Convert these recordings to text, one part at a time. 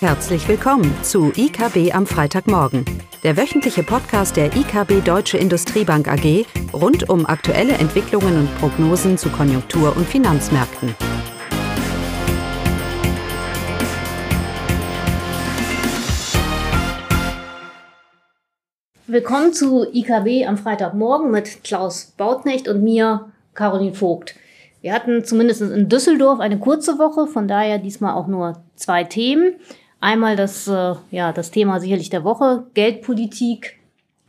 Herzlich willkommen zu IKB am Freitagmorgen, der wöchentliche Podcast der IKB Deutsche Industriebank AG rund um aktuelle Entwicklungen und Prognosen zu Konjunktur- und Finanzmärkten. Willkommen zu IKB am Freitagmorgen mit Klaus Bautnecht und mir, Caroline Vogt. Wir hatten zumindest in Düsseldorf eine kurze Woche, von daher diesmal auch nur zwei Themen. Einmal das, äh, ja, das Thema sicherlich der Woche, Geldpolitik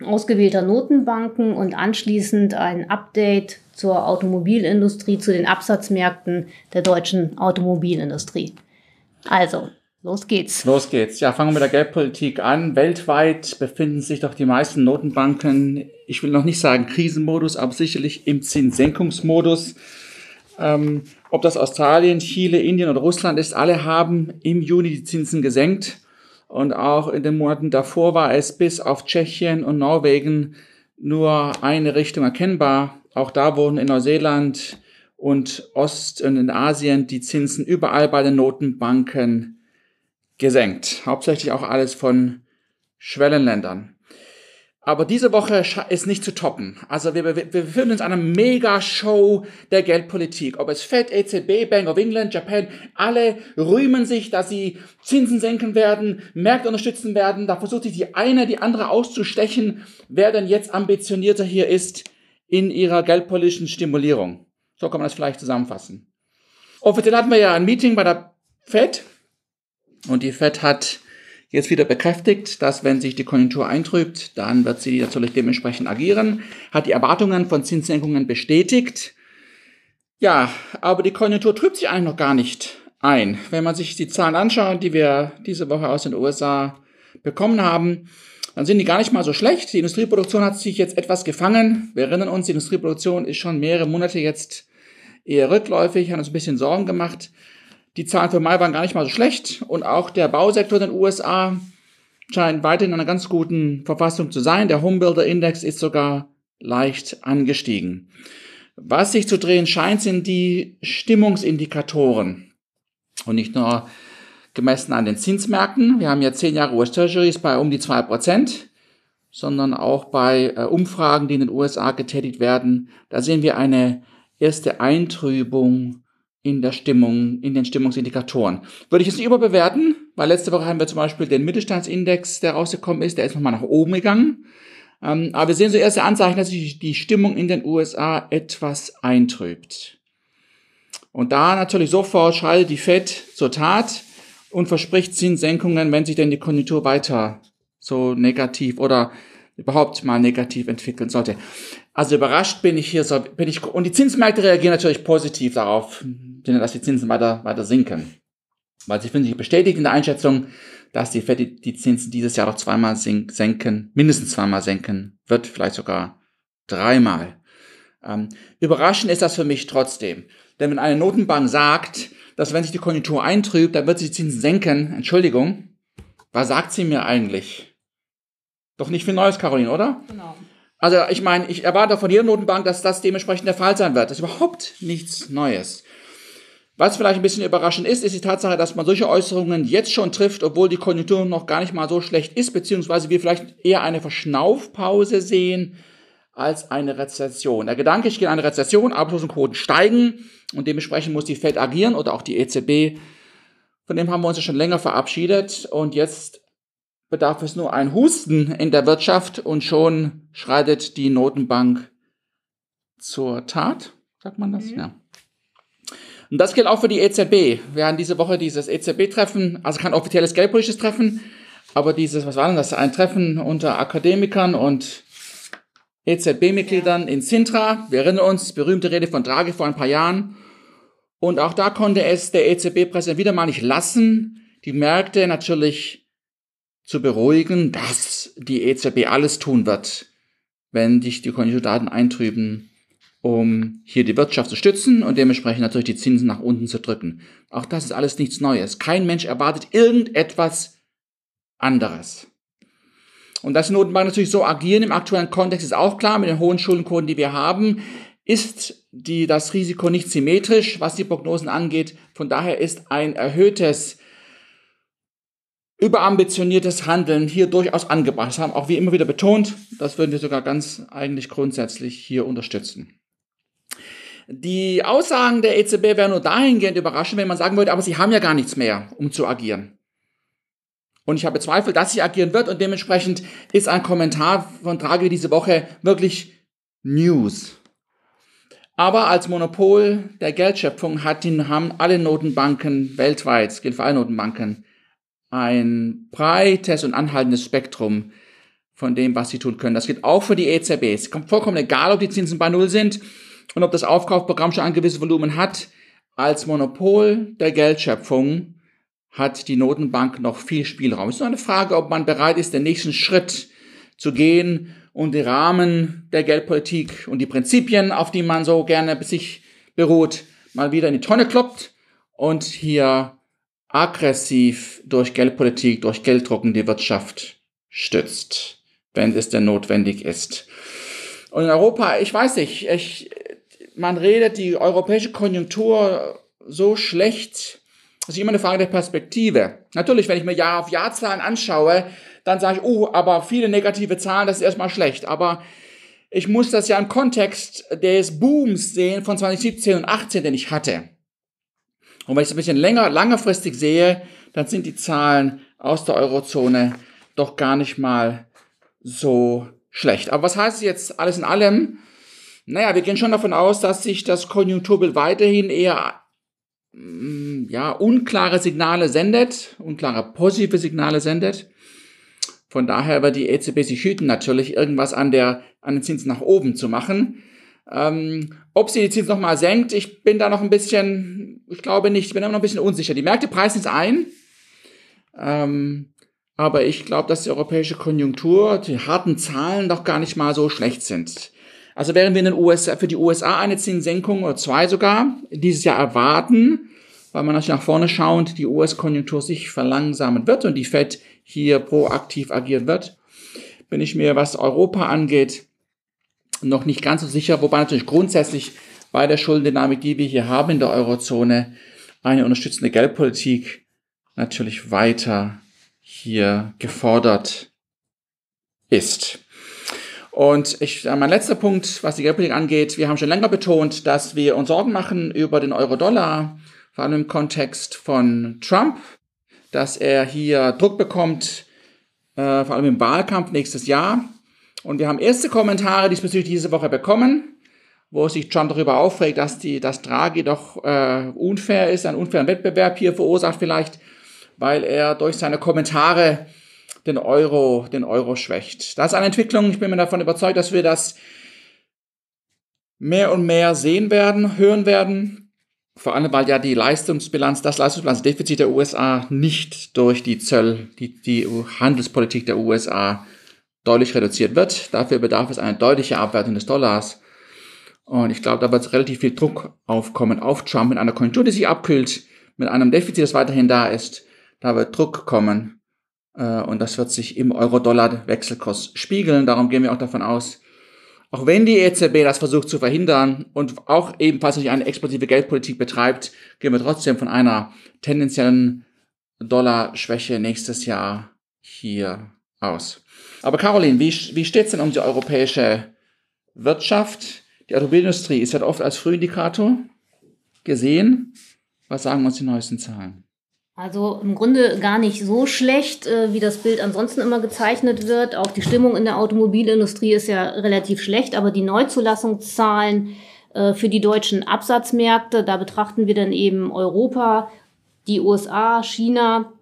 ausgewählter Notenbanken und anschließend ein Update zur Automobilindustrie, zu den Absatzmärkten der deutschen Automobilindustrie. Also, los geht's. Los geht's. Ja, fangen wir mit der Geldpolitik an. Weltweit befinden sich doch die meisten Notenbanken, ich will noch nicht sagen Krisenmodus, aber sicherlich im Zinssenkungsmodus. Ähm, ob das Australien, Chile, Indien oder Russland ist, alle haben im Juni die Zinsen gesenkt. Und auch in den Monaten davor war es bis auf Tschechien und Norwegen nur eine Richtung erkennbar. Auch da wurden in Neuseeland und Ost- und in Asien die Zinsen überall bei den Notenbanken gesenkt. Hauptsächlich auch alles von Schwellenländern. Aber diese Woche ist nicht zu toppen. Also wir, wir, befinden uns in einer Mega-Show der Geldpolitik. Ob es Fed, EZB, Bank of England, Japan, alle rühmen sich, dass sie Zinsen senken werden, Märkte unterstützen werden. Da versucht sich die eine, die andere auszustechen, wer denn jetzt ambitionierter hier ist in ihrer geldpolitischen Stimulierung. So kann man das vielleicht zusammenfassen. Offiziell hatten wir ja ein Meeting bei der Fed und die Fed hat jetzt wieder bekräftigt, dass wenn sich die Konjunktur eintrübt, dann wird sie natürlich dementsprechend agieren, hat die Erwartungen von Zinssenkungen bestätigt. Ja, aber die Konjunktur trübt sich eigentlich noch gar nicht ein. Wenn man sich die Zahlen anschaut, die wir diese Woche aus den USA bekommen haben, dann sind die gar nicht mal so schlecht. Die Industrieproduktion hat sich jetzt etwas gefangen. Wir erinnern uns, die Industrieproduktion ist schon mehrere Monate jetzt eher rückläufig, hat uns ein bisschen Sorgen gemacht. Die Zahlen für Mai waren gar nicht mal so schlecht und auch der Bausektor in den USA scheint weiterhin in einer ganz guten Verfassung zu sein. Der Homebuilder Index ist sogar leicht angestiegen. Was sich zu drehen scheint, sind die Stimmungsindikatoren und nicht nur gemessen an den Zinsmärkten. Wir haben ja zehn Jahre US Treasuries bei um die zwei Prozent, sondern auch bei äh, Umfragen, die in den USA getätigt werden. Da sehen wir eine erste Eintrübung in der Stimmung, in den Stimmungsindikatoren. Würde ich es nicht überbewerten, weil letzte Woche haben wir zum Beispiel den Mittelstandsindex, der rausgekommen ist, der ist nochmal nach oben gegangen. Ähm, aber wir sehen so erste Anzeichen, dass sich die Stimmung in den USA etwas eintrübt. Und da natürlich sofort schreitet die Fed zur Tat und verspricht Zinssenkungen, wenn sich denn die Konjunktur weiter so negativ oder überhaupt mal negativ entwickeln sollte. Also überrascht bin ich hier so, bin ich, und die Zinsmärkte reagieren natürlich positiv darauf, dass die Zinsen weiter, weiter sinken. Weil sie finden sich bestätigt in der Einschätzung, dass die Fed die Zinsen dieses Jahr noch zweimal senken, mindestens zweimal senken, wird vielleicht sogar dreimal. Ähm, überraschend ist das für mich trotzdem. Denn wenn eine Notenbank sagt, dass wenn sich die Konjunktur eintrübt, dann wird sie die Zinsen senken, Entschuldigung, was sagt sie mir eigentlich? Doch nicht viel Neues, Caroline, oder? Genau. Also ich meine, ich erwarte von jeder Notenbank, dass das dementsprechend der Fall sein wird. Das ist überhaupt nichts Neues. Was vielleicht ein bisschen überraschend ist, ist die Tatsache, dass man solche Äußerungen jetzt schon trifft, obwohl die Konjunktur noch gar nicht mal so schlecht ist, beziehungsweise wir vielleicht eher eine Verschnaufpause sehen als eine Rezession. Der Gedanke, ich gehe in eine Rezession, Arbeitslosenquoten steigen und dementsprechend muss die Fed agieren oder auch die EZB. Von dem haben wir uns ja schon länger verabschiedet und jetzt bedarf es nur ein Husten in der Wirtschaft und schon schreitet die Notenbank zur Tat, sagt man das? Mhm. Ja. Und das gilt auch für die EZB. Wir haben diese Woche dieses EZB-Treffen, also kein offizielles geldpolitisches Treffen, aber dieses, was war denn das? Ein Treffen unter Akademikern und EZB-Mitgliedern ja. in Sintra. Wir erinnern uns, berühmte Rede von Draghi vor ein paar Jahren. Und auch da konnte es der EZB-Präsident wieder mal nicht lassen, die Märkte natürlich zu beruhigen, dass die EZB alles tun wird, wenn sich die Konjunkturdaten eintrüben, um hier die Wirtschaft zu stützen und dementsprechend natürlich die Zinsen nach unten zu drücken. Auch das ist alles nichts Neues. Kein Mensch erwartet irgendetwas anderes. Und dass die Notenbanken natürlich so agieren im aktuellen Kontext ist auch klar. Mit den hohen Schuldenquoten, die wir haben, ist die, das Risiko nicht symmetrisch, was die Prognosen angeht. Von daher ist ein erhöhtes überambitioniertes Handeln hier durchaus angebracht. Das haben auch wir immer wieder betont. Das würden wir sogar ganz eigentlich grundsätzlich hier unterstützen. Die Aussagen der EZB wären nur dahingehend überraschend, wenn man sagen würde, aber sie haben ja gar nichts mehr, um zu agieren. Und ich habe Zweifel, dass sie agieren wird und dementsprechend ist ein Kommentar von Draghi diese Woche wirklich News. Aber als Monopol der Geldschöpfung hat haben alle Notenbanken weltweit, gilt für alle Notenbanken, ein breites und anhaltendes Spektrum von dem, was sie tun können. Das gilt auch für die EZB. Es kommt vollkommen egal, ob die Zinsen bei Null sind und ob das Aufkaufprogramm schon ein gewisses Volumen hat. Als Monopol der Geldschöpfung hat die Notenbank noch viel Spielraum. Es ist nur eine Frage, ob man bereit ist, den nächsten Schritt zu gehen und die Rahmen der Geldpolitik und die Prinzipien, auf die man so gerne sich beruht, mal wieder in die Tonne kloppt und hier aggressiv durch Geldpolitik, durch Gelddrucken die Wirtschaft stützt, wenn es denn notwendig ist. Und in Europa, ich weiß nicht, ich, man redet die europäische Konjunktur so schlecht, das ist immer eine Frage der Perspektive. Natürlich, wenn ich mir Jahr auf Jahr Zahlen anschaue, dann sage ich, oh, aber viele negative Zahlen, das ist erstmal schlecht. Aber ich muss das ja im Kontext des Booms sehen von 2017 und 2018, den ich hatte. Und wenn ich es ein bisschen länger, langfristig sehe, dann sind die Zahlen aus der Eurozone doch gar nicht mal so schlecht. Aber was heißt jetzt alles in allem? Naja, wir gehen schon davon aus, dass sich das Konjunkturbild weiterhin eher mm, ja, unklare Signale sendet, unklare positive Signale sendet. Von daher wird die EZB sich hüten, natürlich irgendwas an, der, an den Zinsen nach oben zu machen. Ähm, ob sie die Zinsen nochmal senkt, ich bin da noch ein bisschen, ich glaube nicht, ich bin immer noch ein bisschen unsicher. Die Märkte preisen es ein. Ähm, aber ich glaube, dass die europäische Konjunktur, die harten Zahlen doch gar nicht mal so schlecht sind. Also während wir in den USA, für die USA eine Zinssenkung oder zwei sogar dieses Jahr erwarten, weil man natürlich nach vorne schauend die US-Konjunktur sich verlangsamen wird und die Fed hier proaktiv agieren wird, bin ich mir, was Europa angeht, noch nicht ganz so sicher, wobei natürlich grundsätzlich bei der Schuldendynamik, die wir hier haben in der Eurozone, eine unterstützende Geldpolitik natürlich weiter hier gefordert ist. Und ich, mein letzter Punkt, was die Geldpolitik angeht, wir haben schon länger betont, dass wir uns Sorgen machen über den Euro-Dollar, vor allem im Kontext von Trump, dass er hier Druck bekommt, äh, vor allem im Wahlkampf nächstes Jahr. Und wir haben erste Kommentare diesbezüglich diese Woche bekommen, wo sich Trump darüber aufregt, dass die, dass Draghi doch äh, unfair ist, einen unfairen Wettbewerb hier verursacht vielleicht, weil er durch seine Kommentare den Euro, den Euro schwächt. Das ist eine Entwicklung, ich bin mir davon überzeugt, dass wir das mehr und mehr sehen werden, hören werden. Vor allem, weil ja die Leistungsbilanz, das Leistungsbilanzdefizit der USA nicht durch die Zöll, die, die Handelspolitik der USA deutlich reduziert wird. Dafür bedarf es eine deutliche Abwertung des Dollars. Und ich glaube, da wird relativ viel Druck aufkommen auf Trump mit einer Konjunktur, die sich abkühlt, mit einem Defizit, das weiterhin da ist. Da wird Druck kommen. Äh, und das wird sich im Euro-Dollar-Wechselkurs spiegeln. Darum gehen wir auch davon aus, auch wenn die EZB das versucht zu verhindern und auch ebenfalls nicht eine explosive Geldpolitik betreibt, gehen wir trotzdem von einer tendenziellen Dollarschwäche nächstes Jahr hier aus. Aber Caroline, wie, wie steht es denn um die europäische Wirtschaft? Die Automobilindustrie ist ja oft als Frühindikator gesehen. Was sagen uns die neuesten Zahlen? Also im Grunde gar nicht so schlecht, äh, wie das Bild ansonsten immer gezeichnet wird. Auch die Stimmung in der Automobilindustrie ist ja relativ schlecht, aber die Neuzulassungszahlen äh, für die deutschen Absatzmärkte, da betrachten wir dann eben Europa, die USA, China,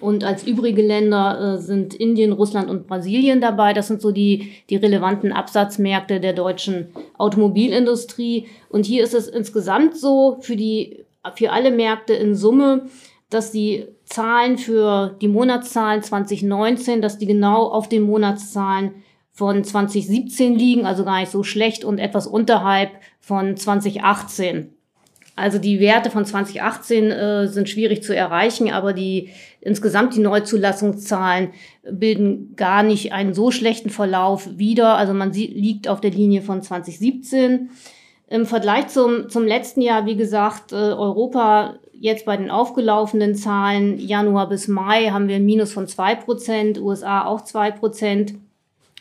und als übrige Länder äh, sind Indien, Russland und Brasilien dabei. Das sind so die, die relevanten Absatzmärkte der deutschen Automobilindustrie. Und hier ist es insgesamt so für die, für alle Märkte in Summe, dass die Zahlen für die Monatszahlen 2019, dass die genau auf den Monatszahlen von 2017 liegen, also gar nicht so schlecht und etwas unterhalb von 2018. Also die Werte von 2018 äh, sind schwierig zu erreichen, aber die insgesamt die Neuzulassungszahlen bilden gar nicht einen so schlechten Verlauf wieder. Also man liegt auf der Linie von 2017. Im Vergleich zum, zum letzten Jahr, wie gesagt, äh, Europa jetzt bei den aufgelaufenen Zahlen Januar bis Mai haben wir ein Minus von zwei Prozent, USA auch zwei Prozent.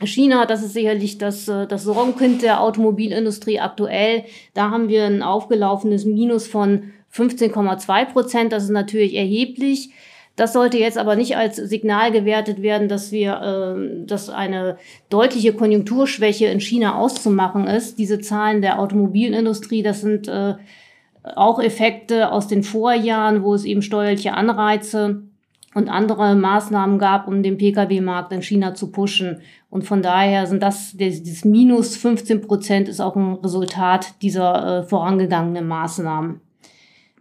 China, das ist sicherlich das, äh, das Sorgenkind der Automobilindustrie aktuell. Da haben wir ein aufgelaufenes Minus von 15,2 Prozent. Das ist natürlich erheblich. Das sollte jetzt aber nicht als Signal gewertet werden, dass wir, äh, dass eine deutliche Konjunkturschwäche in China auszumachen ist. Diese Zahlen der Automobilindustrie, das sind äh, auch Effekte aus den Vorjahren, wo es eben steuerliche Anreize und andere Maßnahmen gab, um den Pkw-Markt in China zu pushen. Und von daher sind das, dieses Minus 15 Prozent ist auch ein Resultat dieser äh, vorangegangenen Maßnahmen.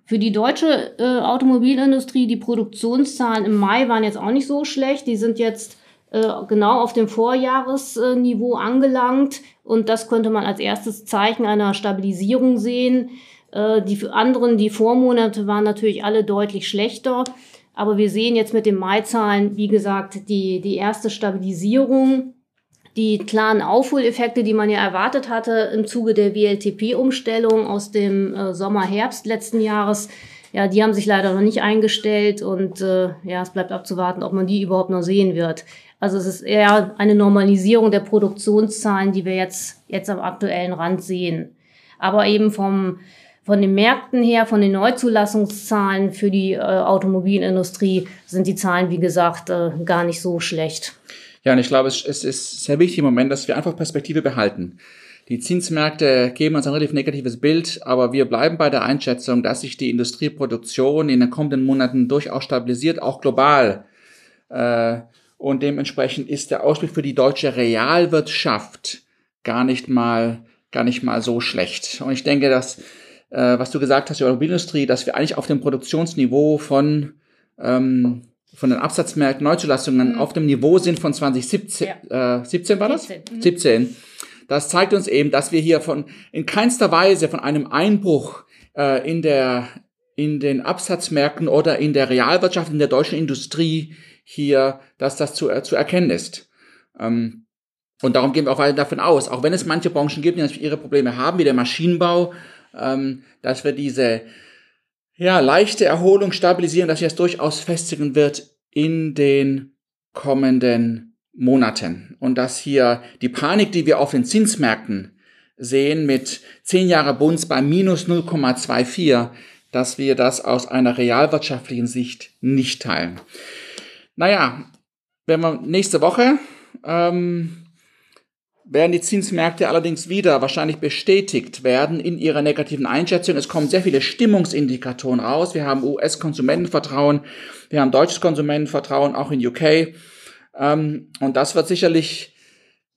Für die deutsche äh, Automobilindustrie, die Produktionszahlen im Mai waren jetzt auch nicht so schlecht. Die sind jetzt äh, genau auf dem Vorjahresniveau angelangt. Und das könnte man als erstes Zeichen einer Stabilisierung sehen. Äh, die anderen, die Vormonate waren natürlich alle deutlich schlechter. Aber wir sehen jetzt mit den Mai-Zahlen, wie gesagt, die, die erste Stabilisierung die klaren Aufholeffekte, die man ja erwartet hatte im Zuge der WLTP-Umstellung aus dem äh, Sommer-Herbst letzten Jahres, ja, die haben sich leider noch nicht eingestellt und äh, ja, es bleibt abzuwarten, ob man die überhaupt noch sehen wird. Also es ist eher eine Normalisierung der Produktionszahlen, die wir jetzt, jetzt am aktuellen Rand sehen. Aber eben vom, von den Märkten her, von den Neuzulassungszahlen für die äh, Automobilindustrie sind die Zahlen, wie gesagt, äh, gar nicht so schlecht. Ja, und ich glaube, es, es ist sehr wichtig im Moment, dass wir einfach Perspektive behalten. Die Zinsmärkte geben uns ein relativ negatives Bild, aber wir bleiben bei der Einschätzung, dass sich die Industrieproduktion in den kommenden Monaten durchaus stabilisiert, auch global. Äh, und dementsprechend ist der Ausblick für die deutsche Realwirtschaft gar nicht mal, gar nicht mal so schlecht. Und ich denke, dass, äh, was du gesagt hast, die Automobilindustrie, dass wir eigentlich auf dem Produktionsniveau von ähm, von den Absatzmärkten Neuzulassungen mhm. auf dem Niveau sind von 2017. Ja. Äh, 17 war das? 17. Mhm. 17. Das zeigt uns eben, dass wir hier von in keinster Weise von einem Einbruch äh, in der in den Absatzmärkten oder in der Realwirtschaft, in der deutschen Industrie hier, dass das zu, äh, zu erkennen ist. Ähm, und darum gehen wir auch weiter davon aus, auch wenn es manche Branchen gibt, die natürlich ihre Probleme haben, wie der Maschinenbau, ähm, dass wir diese ja, leichte Erholung stabilisieren, dass sich das durchaus festigen wird in den kommenden Monaten. Und dass hier die Panik, die wir auf den Zinsmärkten sehen, mit 10 Jahre Bunds bei minus 0,24, dass wir das aus einer realwirtschaftlichen Sicht nicht teilen. Naja, wenn wir nächste Woche ähm, werden die Zinsmärkte allerdings wieder wahrscheinlich bestätigt werden in ihrer negativen Einschätzung. Es kommen sehr viele Stimmungsindikatoren raus. Wir haben US-Konsumentenvertrauen, wir haben deutsches Konsumentenvertrauen, auch in UK. Ähm, und das wird sicherlich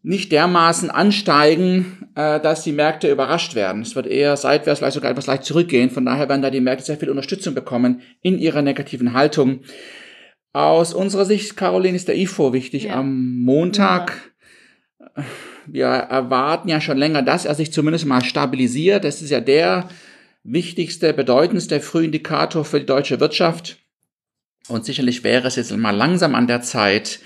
nicht dermaßen ansteigen, äh, dass die Märkte überrascht werden. Es wird eher seitwärts, vielleicht sogar etwas leicht zurückgehen. Von daher werden da die Märkte sehr viel Unterstützung bekommen in ihrer negativen Haltung. Aus unserer Sicht, Caroline, ist der IFO wichtig ja. am Montag. Montag wir erwarten ja schon länger, dass er sich zumindest mal stabilisiert. Das ist ja der wichtigste, bedeutendste Frühindikator für die deutsche Wirtschaft. Und sicherlich wäre es jetzt mal langsam an der Zeit,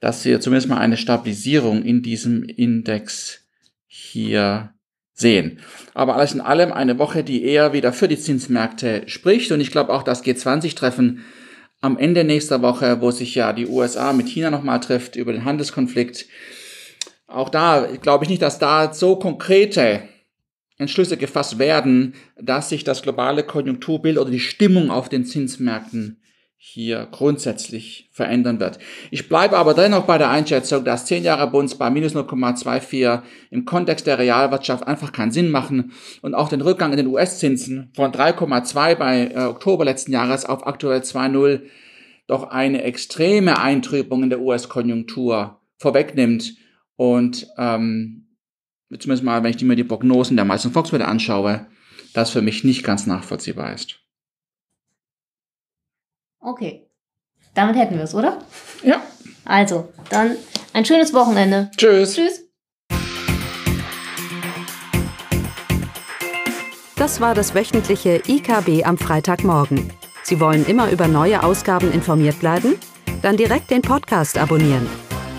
dass wir zumindest mal eine Stabilisierung in diesem Index hier sehen. Aber alles in allem eine Woche, die eher wieder für die Zinsmärkte spricht. Und ich glaube auch das G20-Treffen am Ende nächster Woche, wo sich ja die USA mit China nochmal trifft über den Handelskonflikt, auch da glaube ich nicht, dass da so konkrete Entschlüsse gefasst werden, dass sich das globale Konjunkturbild oder die Stimmung auf den Zinsmärkten hier grundsätzlich verändern wird. Ich bleibe aber dennoch bei der Einschätzung, dass 10 Jahre Bunds bei minus 0,24 im Kontext der Realwirtschaft einfach keinen Sinn machen und auch den Rückgang in den US-Zinsen von 3,2 bei äh, Oktober letzten Jahres auf aktuell 2,0 doch eine extreme Eintrübung in der US-Konjunktur vorwegnimmt und ähm, zumindest mal, wenn ich mir die Prognosen der meisten Volkswirte anschaue, das für mich nicht ganz nachvollziehbar ist. Okay. Damit hätten wir es, oder? Ja. Also, dann ein schönes Wochenende. Tschüss. Tschüss. Das war das wöchentliche IKB am Freitagmorgen. Sie wollen immer über neue Ausgaben informiert bleiben? Dann direkt den Podcast abonnieren